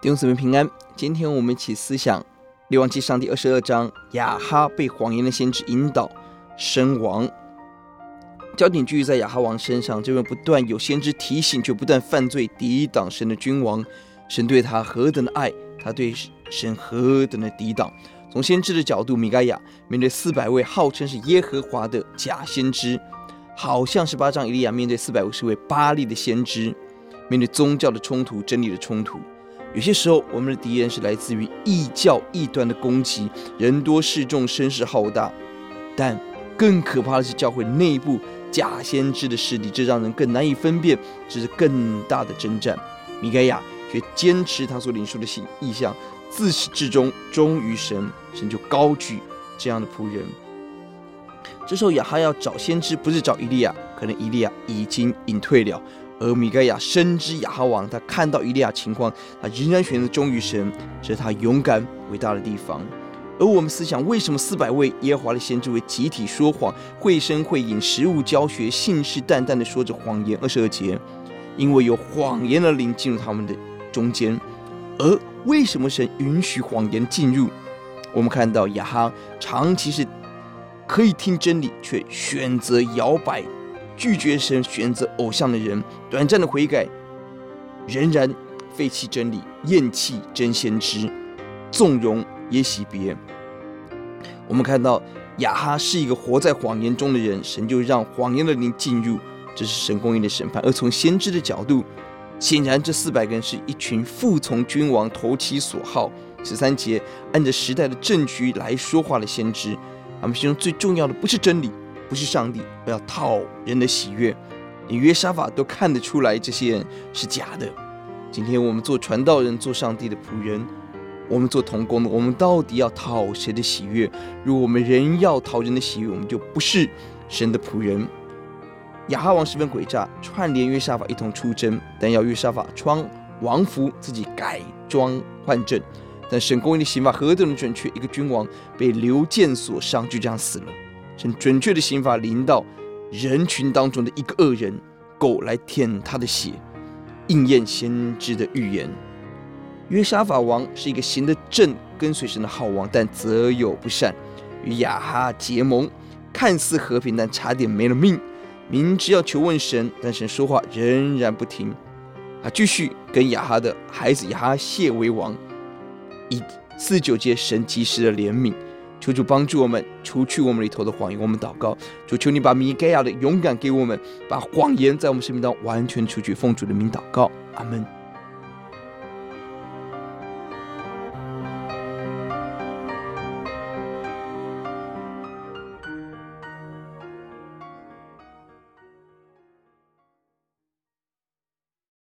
弟兄姊妹平安，今天我们一起思想《列王纪上》第二十二章，亚哈被谎言的先知引导身亡。焦点聚焦在亚哈王身上，这位不断有先知提醒却不断犯罪抵挡神的君王，神对他何等的爱，他对神何等的抵挡。从先知的角度，米该亚面对四百位号称是耶和华的假先知，好像是八章以利亚面对四百五十位巴力的先知，面对宗教的冲突、真理的冲突。有些时候，我们的敌人是来自于异教异端的攻击，人多势众，声势浩大。但更可怕的是教会内部假先知的势力，这让人更难以分辨，这是更大的征战。米该亚却坚持他所领受的信异象，自始至终忠于神，神就高举这样的仆人。这时候亚哈要找先知，不是找以利亚，可能以利亚已经隐退了。而米该亚深知亚哈王，他看到以利亚情况，他仍然选择忠于神，这是他勇敢伟大的地方。而我们思想，为什么四百位耶和华的先知为集体说谎，绘声绘影，实物教学，信誓旦旦地说着谎言？二十二节，因为有谎言的灵进入他们的中间。而为什么神允许谎言进入？我们看到亚哈长期是可以听真理，却选择摇摆。拒绝神，选择偶像的人，短暂的悔改，仍然废弃真理，厌弃真先知，纵容耶洗别。我们看到亚哈是一个活在谎言中的人，神就让谎言的灵进入，这是神公义的审判。而从先知的角度，显然这四百个人是一群服从君王、投其所好。十三节，按着时代的政局来说话的先知，他们心中最重要的不是真理。不是上帝，不要讨人的喜悦，连约沙法都看得出来这些人是假的。今天我们做传道人，做上帝的仆人，我们做童工的，我们到底要讨谁的喜悦？如果我们仍要讨人的喜悦，我们就不是神的仆人。亚哈王十分诡诈，串联约沙法一同出征，但要约沙法穿王服，自己改装换阵。但神公义的刑罚何等的准确，一个君王被流箭所伤，就这样死了。神准确的刑罚临到人群当中的一个恶人，狗来舔他的血，应验先知的预言。约沙法王是一个行得正、跟随神的好王，但择有不善，与亚哈结盟，看似和平，但差点没了命。明知要求问神，但神说话仍然不听。啊继续跟亚哈的孩子亚哈谢为王。以四九节，神及时的怜悯。求主帮助我们除去我们里头的谎言。我们祷告，主求你把米该亚的勇敢给我们，把谎言在我们生命当中完全除去。奉主的名祷告，阿门。